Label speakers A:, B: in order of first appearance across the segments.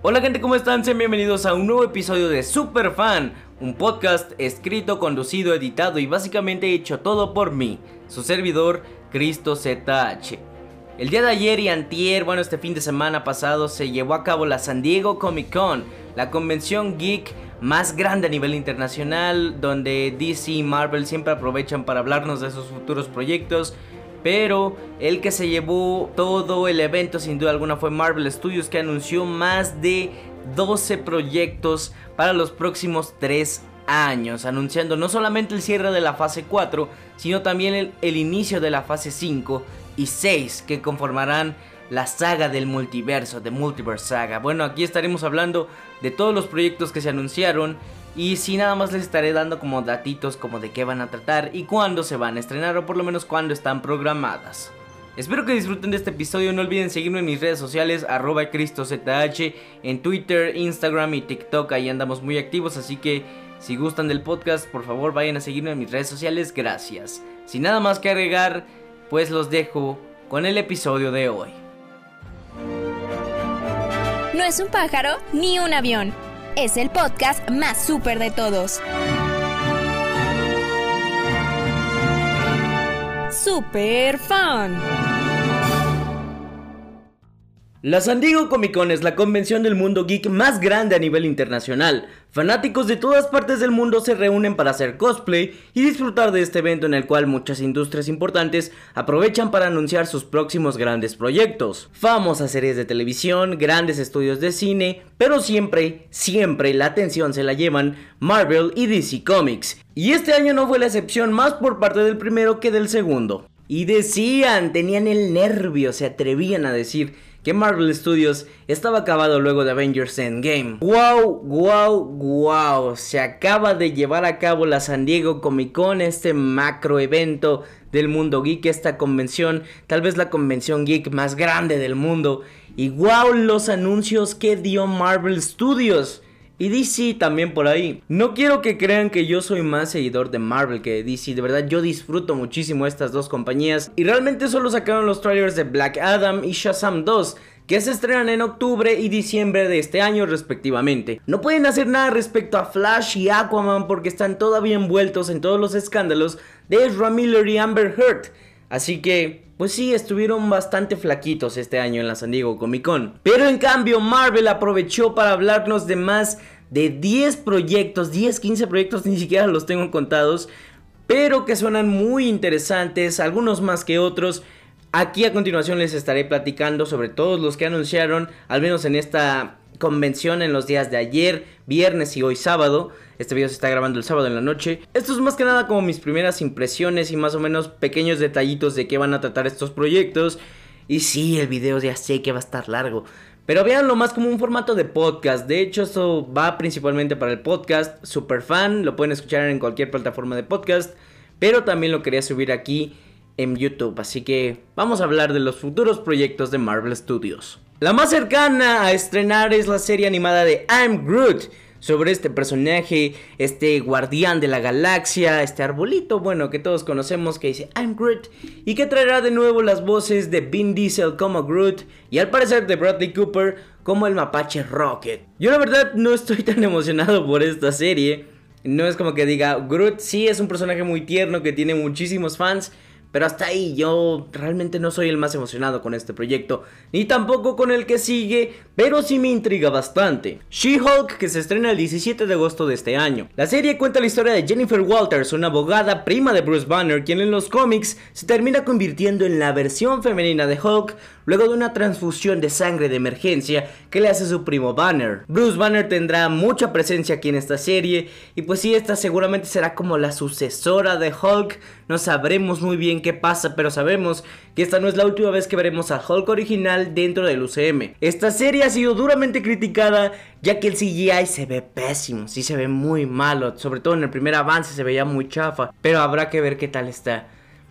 A: Hola gente, ¿cómo están? Sean bienvenidos a un nuevo episodio de Super Fan, un podcast escrito, conducido, editado y básicamente hecho todo por mí, su servidor Cristo ZH. El día de ayer y antier, bueno, este fin de semana pasado se llevó a cabo la San Diego Comic Con, la convención geek más grande a nivel internacional, donde DC y Marvel siempre aprovechan para hablarnos de sus futuros proyectos pero el que se llevó todo el evento sin duda alguna fue Marvel Studios que anunció más de 12 proyectos para los próximos 3 años, anunciando no solamente el cierre de la fase 4, sino también el, inicio de la fase 5 y 6 que conformarán la saga del multiverso, de Multiverse Saga. Bueno, aquí estaremos hablando de todos los proyectos que se anunciaron y si nada más les estaré dando como datitos como de qué van a tratar y cuándo se van a estrenar o por lo menos cuándo están programadas. Espero que disfruten de este episodio, no olviden seguirme en mis redes sociales, arroba cristozh, en Twitter, Instagram y TikTok, ahí andamos muy activos, así que si gustan del podcast, por favor vayan a seguirme en mis redes sociales, gracias. Sin nada más que agregar, pues los dejo con el episodio de hoy.
B: No es un pájaro ni un avión es el podcast más súper de todos. Super Fan.
A: La San Diego Comic Con es la convención del mundo geek más grande a nivel internacional. Fanáticos de todas partes del mundo se reúnen para hacer cosplay y disfrutar de este evento en el cual muchas industrias importantes aprovechan para anunciar sus próximos grandes proyectos. Famosas series de televisión, grandes estudios de cine, pero siempre, siempre la atención se la llevan Marvel y DC Comics. Y este año no fue la excepción más por parte del primero que del segundo. Y decían, tenían el nervio, se atrevían a decir que Marvel Studios estaba acabado luego de Avengers Endgame. ¡Wow! ¡Wow! ¡Wow! Se acaba de llevar a cabo la San Diego Comic Con, este macro evento del mundo geek, esta convención, tal vez la convención geek más grande del mundo. Y wow, los anuncios que dio Marvel Studios. Y DC también por ahí. No quiero que crean que yo soy más seguidor de Marvel que de DC. De verdad, yo disfruto muchísimo estas dos compañías. Y realmente solo sacaron los trailers de Black Adam y Shazam 2 que se estrenan en octubre y diciembre de este año respectivamente. No pueden hacer nada respecto a Flash y Aquaman porque están todavía envueltos en todos los escándalos de Ezra Miller y Amber Heard. Así que, pues sí, estuvieron bastante flaquitos este año en la San Diego Comic Con. Pero en cambio, Marvel aprovechó para hablarnos de más de 10 proyectos, 10, 15 proyectos, ni siquiera los tengo contados, pero que suenan muy interesantes, algunos más que otros. Aquí a continuación les estaré platicando sobre todos los que anunciaron, al menos en esta convención en los días de ayer, viernes y hoy sábado. Este video se está grabando el sábado en la noche. Esto es más que nada como mis primeras impresiones y más o menos pequeños detallitos de qué van a tratar estos proyectos. Y sí, el video ya sé que va a estar largo. Pero véanlo más como un formato de podcast. De hecho, esto va principalmente para el podcast. Super fan, lo pueden escuchar en cualquier plataforma de podcast. Pero también lo quería subir aquí en YouTube. Así que vamos a hablar de los futuros proyectos de Marvel Studios. La más cercana a estrenar es la serie animada de I'm Groot sobre este personaje, este guardián de la galaxia, este arbolito, bueno, que todos conocemos que dice I'm Groot y que traerá de nuevo las voces de Vin Diesel como Groot y al parecer de Bradley Cooper como el mapache Rocket. Yo la verdad no estoy tan emocionado por esta serie. No es como que diga, Groot sí es un personaje muy tierno que tiene muchísimos fans, pero hasta ahí yo realmente no soy el más emocionado con este proyecto, ni tampoco con el que sigue, pero sí me intriga bastante. She-Hulk que se estrena el 17 de agosto de este año. La serie cuenta la historia de Jennifer Walters, una abogada prima de Bruce Banner, quien en los cómics se termina convirtiendo en la versión femenina de Hulk luego de una transfusión de sangre de emergencia que le hace su primo Banner. Bruce Banner tendrá mucha presencia aquí en esta serie y pues sí, esta seguramente será como la sucesora de Hulk. No sabremos muy bien qué pasa, pero sabemos que esta no es la última vez que veremos a Hulk original dentro del UCM. Esta serie ha sido duramente criticada ya que el CGI se ve pésimo, sí se ve muy malo, sobre todo en el primer avance se veía muy chafa, pero habrá que ver qué tal está.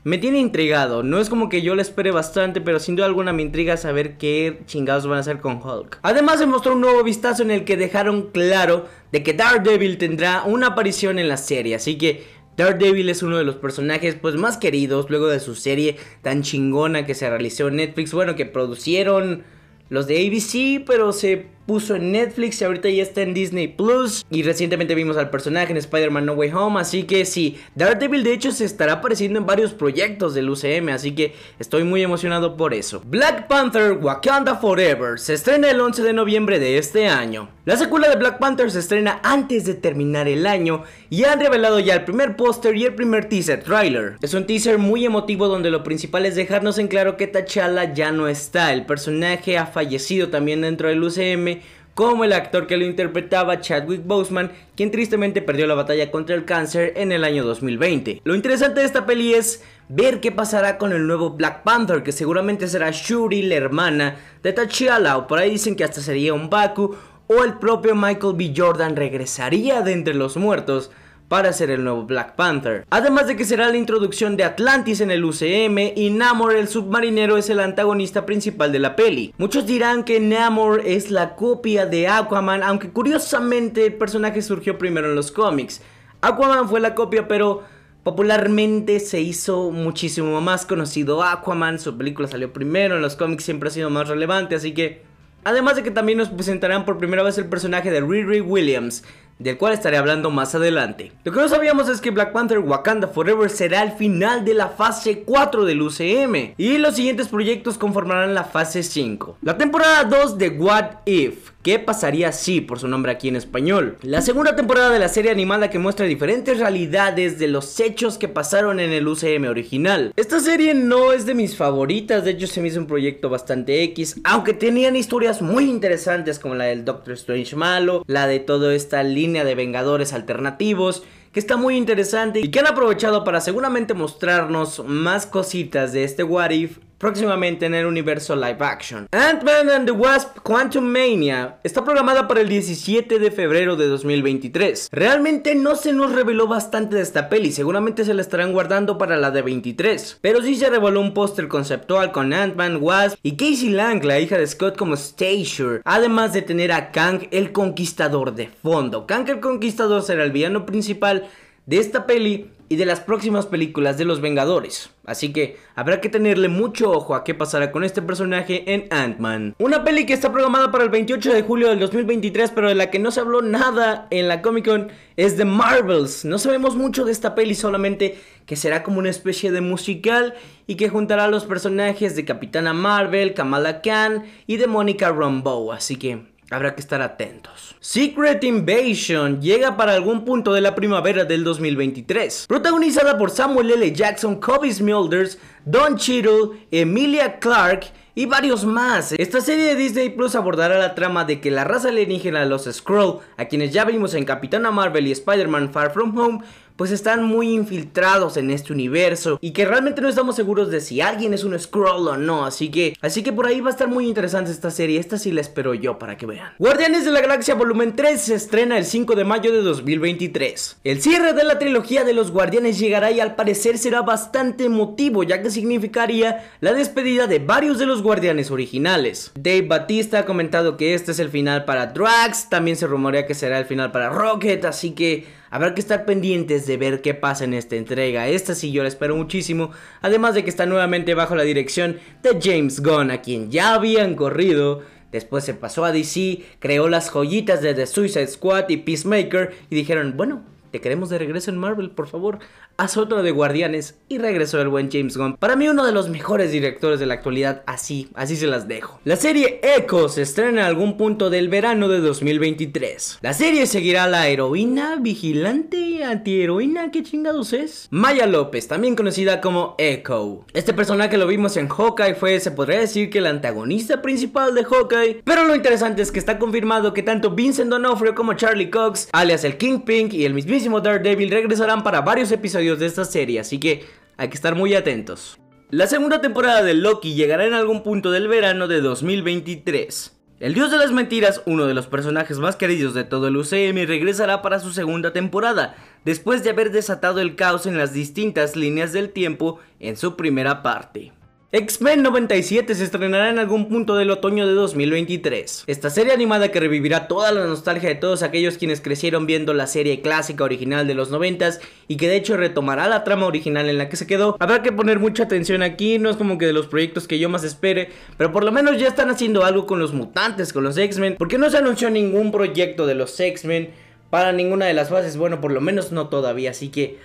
A: Me tiene intrigado, no es como que yo le espere bastante, pero sin duda alguna me intriga saber qué chingados van a hacer con Hulk. Además se mostró un nuevo vistazo en el que dejaron claro de que Daredevil tendrá una aparición en la serie, así que Daredevil es uno de los personajes pues más queridos luego de su serie tan chingona que se realizó en Netflix, bueno que producieron los de ABC, pero se puso en Netflix y ahorita ya está en Disney Plus. Y recientemente vimos al personaje en Spider-Man No Way Home. Así que sí, Daredevil de hecho se estará apareciendo en varios proyectos del UCM. Así que estoy muy emocionado por eso. Black Panther Wakanda Forever se estrena el 11 de noviembre de este año. La secuela de Black Panther se estrena antes de terminar el año y han revelado ya el primer póster y el primer teaser trailer. Es un teaser muy emotivo donde lo principal es dejarnos en claro que T'Challa ya no está. El personaje ha fallecido también dentro del UCM como el actor que lo interpretaba Chadwick Boseman, quien tristemente perdió la batalla contra el cáncer en el año 2020. Lo interesante de esta peli es ver qué pasará con el nuevo Black Panther, que seguramente será Shuri, la hermana de T'Challa, o por ahí dicen que hasta sería un Baku, o el propio Michael B. Jordan regresaría de entre los muertos para ser el nuevo Black Panther. Además de que será la introducción de Atlantis en el UCM y Namor el submarinero es el antagonista principal de la peli. Muchos dirán que Namor es la copia de Aquaman, aunque curiosamente el personaje surgió primero en los cómics. Aquaman fue la copia, pero popularmente se hizo muchísimo más conocido Aquaman, su película salió primero, en los cómics siempre ha sido más relevante, así que... Además de que también nos presentarán por primera vez el personaje de Riri Williams, del cual estaré hablando más adelante. Lo que no sabíamos es que Black Panther Wakanda Forever será el final de la fase 4 del UCM y los siguientes proyectos conformarán la fase 5. La temporada 2 de What If, ¿Qué pasaría si? Por su nombre aquí en español. La segunda temporada de la serie animada que muestra diferentes realidades de los hechos que pasaron en el UCM original. Esta serie no es de mis favoritas, de hecho se me hizo un proyecto bastante X, aunque tenían historias muy interesantes como la del Doctor Strange malo, la de toda esta línea de Vengadores alternativos que está muy interesante y que han aprovechado para seguramente mostrarnos más cositas de este What If próximamente en el universo live action. Ant-Man and the Wasp Quantum Mania está programada para el 17 de febrero de 2023. Realmente no se nos reveló bastante de esta peli, seguramente se la estarán guardando para la de 23. Pero sí se reveló un póster conceptual con Ant-Man, Wasp y Casey Lang, la hija de Scott como Stacia, además de tener a Kang el Conquistador de fondo. Kang el Conquistador será el villano principal de esta peli y de las próximas películas de los Vengadores. Así que habrá que tenerle mucho ojo a qué pasará con este personaje en Ant-Man. Una peli que está programada para el 28 de julio del 2023, pero de la que no se habló nada en la Comic Con, es The Marvels. No sabemos mucho de esta peli, solamente que será como una especie de musical y que juntará a los personajes de Capitana Marvel, Kamala Khan y de Monica Rambeau. Así que Habrá que estar atentos. Secret Invasion llega para algún punto de la primavera del 2023. Protagonizada por Samuel L. Jackson, Kobe Smulders, Don Cheadle, Emilia Clarke y varios más. Esta serie de Disney Plus abordará la trama de que la raza alienígena, los Skrull, a quienes ya vimos en Capitana Marvel y Spider-Man Far From Home, pues están muy infiltrados en este universo y que realmente no estamos seguros de si alguien es un Skrull o no, así que así que por ahí va a estar muy interesante esta serie, esta sí la espero yo para que vean. Guardianes de la Galaxia Volumen 3 se estrena el 5 de mayo de 2023. El cierre de la trilogía de los Guardianes llegará y al parecer será bastante emotivo ya que significaría la despedida de varios de los Guardianes originales. Dave Batista ha comentado que este es el final para Drax, también se rumorea que será el final para Rocket, así que Habrá que estar pendientes de ver qué pasa en esta entrega. Esta sí yo la espero muchísimo. Además de que está nuevamente bajo la dirección de James Gunn, a quien ya habían corrido. Después se pasó a DC, creó las joyitas de The Suicide Squad y Peacemaker y dijeron, bueno, te queremos de regreso en Marvel, por favor haz otro de Guardianes y regresó el buen James Gunn. Para mí uno de los mejores directores de la actualidad, así, así se las dejo. La serie Echo se estrena en algún punto del verano de 2023. La serie seguirá la heroína, vigilante, antiheroína, ¿qué chingados es? Maya López, también conocida como Echo. Este personaje lo vimos en Hawkeye, fue, se podría decir que el antagonista principal de Hawkeye. Pero lo interesante es que está confirmado que tanto Vincent D'Onofrio como Charlie Cox, alias el Kingpin y el mismísimo Daredevil regresarán para varios episodios de esta serie, así que hay que estar muy atentos. La segunda temporada de Loki llegará en algún punto del verano de 2023. El dios de las mentiras, uno de los personajes más queridos de todo el UCM, regresará para su segunda temporada, después de haber desatado el caos en las distintas líneas del tiempo en su primera parte. X-Men 97 se estrenará en algún punto del otoño de 2023. Esta serie animada que revivirá toda la nostalgia de todos aquellos quienes crecieron viendo la serie clásica original de los 90s y que de hecho retomará la trama original en la que se quedó. Habrá que poner mucha atención aquí, no es como que de los proyectos que yo más espere, pero por lo menos ya están haciendo algo con los mutantes, con los X-Men, porque no se anunció ningún proyecto de los X-Men para ninguna de las fases, bueno, por lo menos no todavía, así que...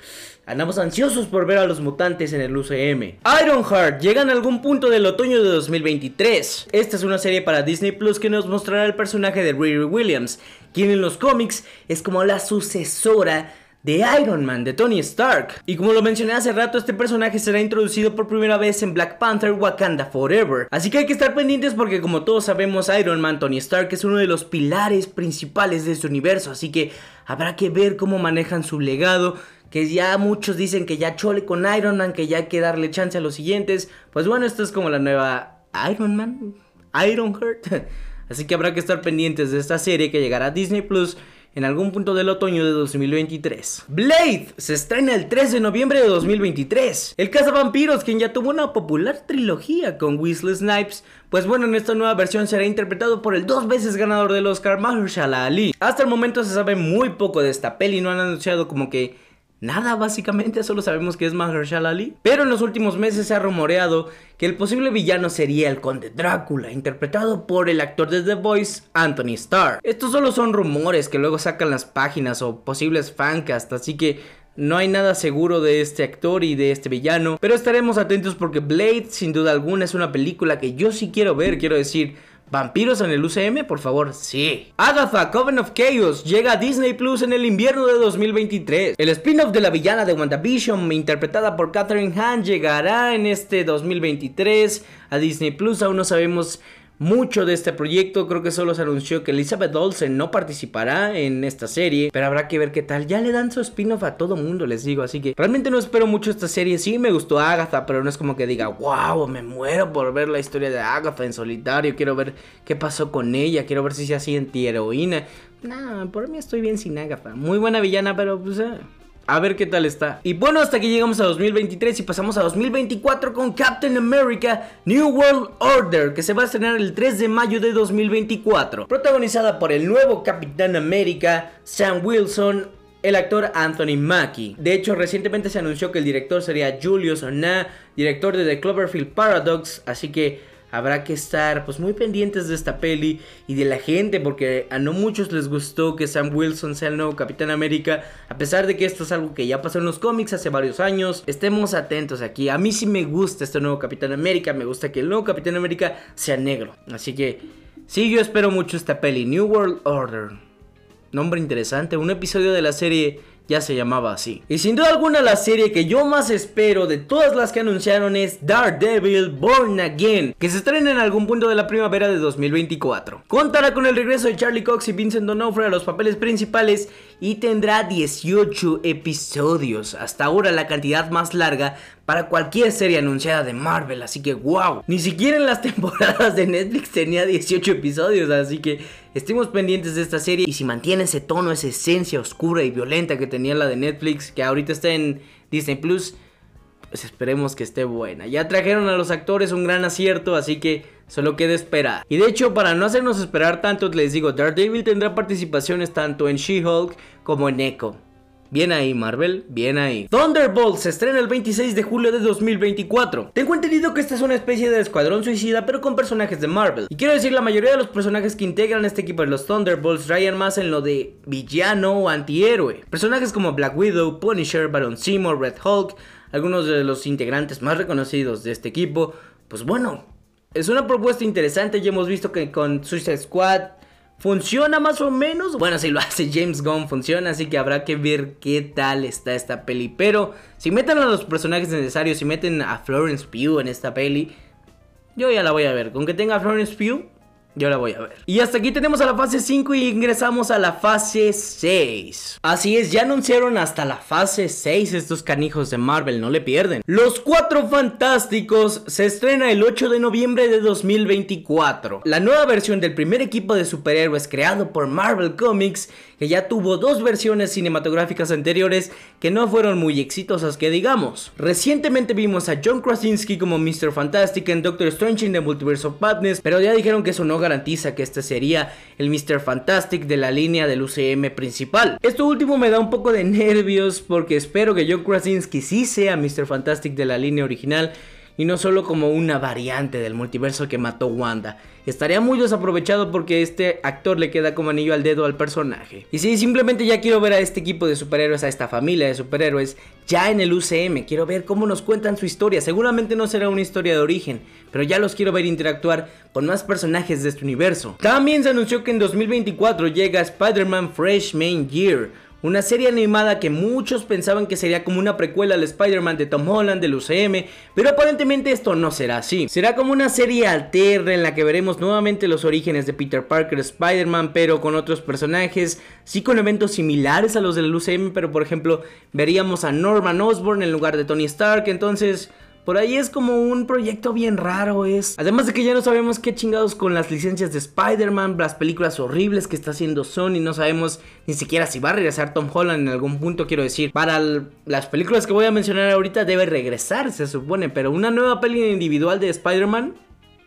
A: Andamos ansiosos por ver a los mutantes en el UCM. Ironheart llega en algún punto del otoño de 2023. Esta es una serie para Disney Plus que nos mostrará el personaje de Riri Williams, quien en los cómics es como la sucesora de Iron Man, de Tony Stark. Y como lo mencioné hace rato, este personaje será introducido por primera vez en Black Panther Wakanda Forever. Así que hay que estar pendientes porque como todos sabemos, Iron Man, Tony Stark es uno de los pilares principales de este universo. Así que habrá que ver cómo manejan su legado que ya muchos dicen que ya chole con Iron Man, que ya hay que darle chance a los siguientes. Pues bueno, esto es como la nueva Iron Man, Ironheart. Así que habrá que estar pendientes de esta serie que llegará a Disney Plus en algún punto del otoño de 2023. Blade se estrena el 3 de noviembre de 2023. El cazavampiros, quien ya tuvo una popular trilogía con Weasley Snipes, pues bueno, en esta nueva versión será interpretado por el dos veces ganador del Oscar Mahershala Ali. Hasta el momento se sabe muy poco de esta peli, no han anunciado como que Nada, básicamente, solo sabemos que es Mahershala Ali. Pero en los últimos meses se ha rumoreado que el posible villano sería el Conde Drácula, interpretado por el actor de The Voice, Anthony Starr. Estos solo son rumores que luego sacan las páginas o posibles fancasts, así que no hay nada seguro de este actor y de este villano, pero estaremos atentos porque Blade sin duda alguna es una película que yo sí quiero ver, quiero decir, ¿Vampiros en el UCM? Por favor, sí. Agatha, Coven of Chaos, llega a Disney Plus en el invierno de 2023. El spin-off de la villana de WandaVision, interpretada por Catherine Hahn, llegará en este 2023 a Disney Plus. Aún no sabemos mucho de este proyecto. Creo que solo se anunció que Elizabeth Olsen no participará en esta serie, pero habrá que ver qué tal. Ya le dan su spin-off a todo mundo, les digo. Así que realmente no espero mucho esta serie. Sí me gustó Agatha, pero no es como que diga, wow, me muero por ver la historia de Agatha en solitario. Quiero ver qué pasó con ella. Quiero ver si se hace anti-heroína. Nah, por mí estoy bien sin Agatha. Muy buena villana, pero pues... Eh. A ver qué tal está. Y bueno, hasta aquí llegamos a 2023 y pasamos a 2024 con Captain America New World Order, que se va a estrenar el 3 de mayo de 2024. Protagonizada por el nuevo Capitán América, Sam Wilson, el actor Anthony Mackie. De hecho, recientemente se anunció que el director sería Julius Ona, director de The Cloverfield Paradox, así que habrá que estar pues muy pendientes de esta peli y de la gente porque a no muchos les gustó que Sam Wilson sea el nuevo Capitán América a pesar de que esto es algo que ya pasó en los cómics hace varios años. Estemos atentos aquí. A mí sí me gusta este nuevo Capitán América me gusta que el nuevo Capitán América sea negro. Así que sí yo espero mucho esta peli. New World Order. Nombre interesante un episodio de la serie ya se llamaba así. Y sin duda alguna la serie que yo más espero de todas las que anunciaron es Daredevil Born Again, que se estrena en algún punto de la primavera de 2024. Contará con el regreso de Charlie Cox y Vincent D'Onofrio a los papeles principales y tendrá 18 episodios, hasta ahora la cantidad más larga para cualquier serie anunciada de Marvel, así que wow, ni siquiera en las temporadas de Netflix tenía 18 episodios, así que estemos pendientes de esta serie. Y si mantiene ese tono, esa esencia oscura y violenta que tenía la de Netflix, que ahorita está en Disney Plus, pues esperemos que esté buena. Ya trajeron a los actores un gran acierto, así que Solo queda esperar. Y de hecho, para no hacernos esperar tanto, les digo, Daredevil tendrá participaciones tanto en She-Hulk como en Echo. Bien ahí, Marvel, bien ahí. Thunderbolt se estrena el 26 de julio de 2024. Tengo entendido que esta es una especie de escuadrón suicida, pero con personajes de Marvel. Y quiero decir, la mayoría de los personajes que integran este equipo de los Thunderbolts rayan más en lo de villano o antihéroe. Personajes como Black Widow, Punisher, Baron Seymour, Red Hulk, algunos de los integrantes más reconocidos de este equipo, pues bueno, es una propuesta interesante, ya hemos visto que con Suicide Squad funciona más o menos. Bueno, si lo hace James Gunn funciona, así que habrá que ver qué tal está esta peli. Pero si meten a los personajes necesarios, si meten a Florence Pugh en esta peli, yo ya la voy a ver. Con que tenga a Florence Pugh, Yo la voy a ver. Y hasta aquí tenemos a la fase 5 y ingresamos a la fase 6. Así es, ya anunciaron hasta la fase 6 estos canijos de Marvel, no le pierden. Los Cuatro Fantásticos se estrena el 8 de noviembre de 2024. La nueva versión del primer equipo de superhéroes creado por Marvel Comics, que ya tuvo dos versiones cinematográficas anteriores que no fueron muy exitosas que digamos. Recientemente vimos a John Krasinski como Mr. Fantastic en Doctor Strange in the Multiverse of Madness, pero ya dijeron que eso no garantiza que este sería el Mr. Fantastic de la línea del UCM principal. Esto último me da un poco de nervios porque espero que John Krasinski sí sea Mr. Fantastic de la línea original y no solo como una variante del multiverso que mató Wanda. Estaría muy desaprovechado porque este actor le queda como anillo al dedo al personaje. Y sí, simplemente ya quiero ver a este equipo de superhéroes, a esta familia de superhéroes, ya en el UCM. Quiero ver cómo nos cuentan su historia. Seguramente no será una historia de origen, pero ya los quiero ver interactuar con más personajes de este universo. También se anunció que en 2024 llega Spider-Man Freshman Year una serie animada que muchos pensaban que sería como una precuela al Spider-Man de Tom Holland del UCM, pero aparentemente esto no será así. Será como una serie alterna en la que veremos nuevamente los orígenes de Peter Parker Spider-Man, pero con otros personajes, sí con eventos similares a los del UCM, pero por ejemplo veríamos a Norman Osborn en lugar de Tony Stark, entonces por ahí es como un proyecto bien raro, es. Además de que ya no sabemos qué chingados con las licencias de Spider-Man, las películas horribles que está haciendo Sony, no sabemos ni siquiera si va a regresar Tom Holland en algún punto, quiero decir. Para las películas que voy a mencionar ahorita debe regresar, se supone, pero una nueva peli individual de Spider-Man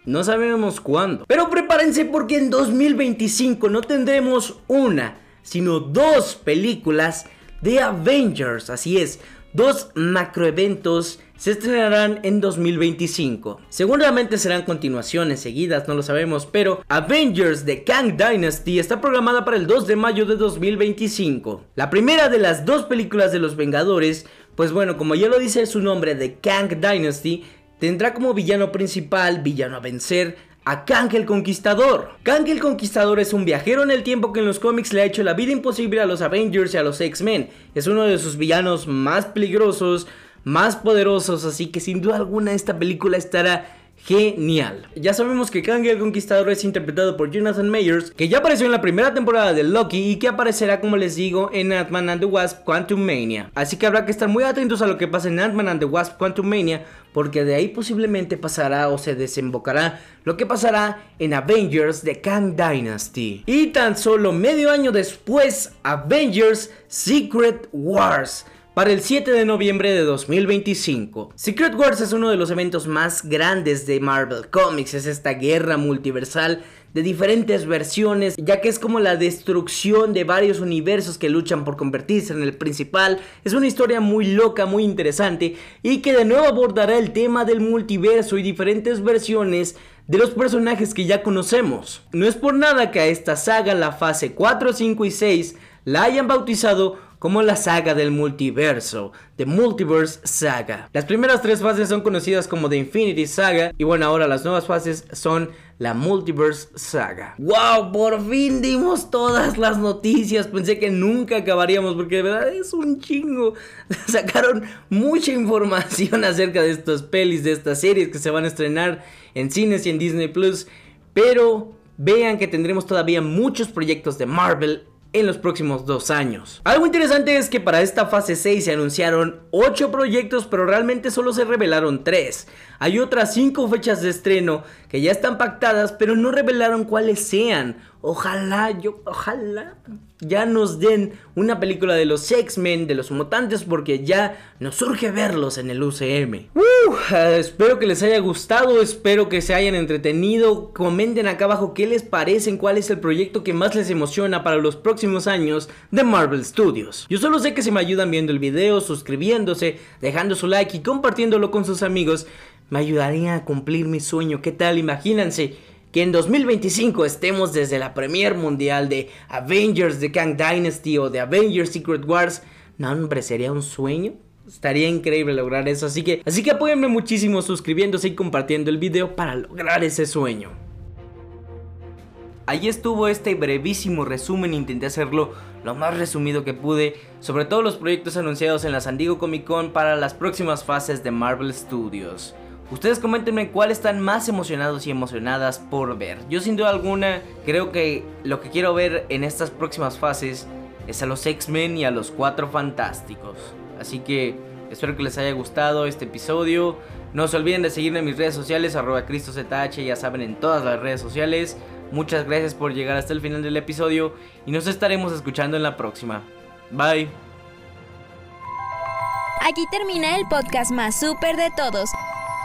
A: no sabemos cuándo. Pero prepárense porque en 2025 no tendremos una, sino dos películas de Avengers, así es, dos macroeventos se estrenarán en 2025. Seguramente serán continuaciones seguidas, no lo sabemos, pero Avengers The Kang Dynasty está programada para el 2 de mayo de 2025. La primera de las dos películas de los Vengadores, pues bueno, como ya lo dice su nombre, The Kang Dynasty, tendrá como villano principal, villano a vencer, a Kang el Conquistador. Kang el Conquistador es un viajero en el tiempo que en los cómics le ha hecho la vida imposible a los Avengers y a los X-Men. Es uno de sus villanos más peligrosos, más poderosos, así que sin duda alguna esta película estará genial. Ya sabemos que Kang el Conquistador es interpretado por Jonathan Mayers, que ya apareció en la primera temporada de Loki y que aparecerá, como les digo, en Ant-Man and the Wasp Quantum Mania. Así que habrá que estar muy atentos a lo que pasa en Ant-Man and the Wasp Quantum Mania, porque de ahí posiblemente pasará o se desembocará lo que pasará en Avengers The Kang Dynasty. Y tan solo medio año después, Avengers Secret Wars para el 7 de noviembre de 2025. Secret Wars es uno de los eventos más grandes de Marvel Comics, es esta guerra multiversal de diferentes versiones, ya que es como la destrucción de varios universos que luchan por convertirse en el principal. Es una historia muy loca, muy interesante y que de nuevo abordará el tema del multiverso y diferentes versiones de los personajes que ya conocemos. No es por nada que a esta saga, la fase 4, 5 y 6, la hayan bautizado como la saga del multiverso, The Multiverse Saga. Las primeras tres fases son conocidas como The Infinity Saga y bueno, ahora las nuevas fases son la Multiverse Saga. ¡Wow! Por fin dimos todas las noticias. Pensé que nunca acabaríamos porque de verdad es un chingo. Sacaron mucha información acerca de estas pelis, de estas series que se van a estrenar en cines y en Disney Plus. Pero vean que tendremos todavía muchos proyectos de Marvel en los próximos dos años. Algo interesante es que para esta fase 6 se anunciaron 8 proyectos, pero realmente solo se revelaron 3. Hay otras 5 fechas de estreno que ya están pactadas, pero no revelaron cuáles sean. Ojalá, yo, ojalá ya nos den una película de los X-Men, de los mutantes, porque ya nos surge verlos en el UCM. Espero que les haya gustado, espero que se hayan entretenido. Comenten acá abajo qué les parecen, cuál es el proyecto que más les emociona para los próximos años de Marvel Studios. Yo solo sé que si me ayudan viendo el video, suscribiéndose, dejando su like y compartiéndolo con sus amigos, me ayudaría a cumplir mi sueño. ¿Qué tal? Imagínense que en 2025 estemos desde la premier mundial de Avengers The Kang Dynasty o de Avengers Secret Wars. No, hombre, sería un sueño. Estaría increíble lograr eso, así que, así que apóyenme muchísimo suscribiéndose y compartiendo el video para lograr ese sueño. Ahí estuvo este brevísimo resumen, intenté hacerlo lo más resumido que pude sobre todos los proyectos anunciados en la San Diego Comic Con para las próximas fases de Marvel Studios. Ustedes coméntenme cuál están más emocionados y emocionadas por ver. Yo sin duda alguna creo que lo que quiero ver en estas próximas fases es a los X-Men y a los Cuatro Fantásticos. Así que espero que les haya gustado este episodio. No se olviden de seguirme en mis redes sociales, arroba CristoZH, ya saben, en todas las redes sociales. Muchas gracias por llegar hasta el final del episodio y nos estaremos escuchando en la próxima. Bye.
B: Aquí termina el podcast más súper de todos.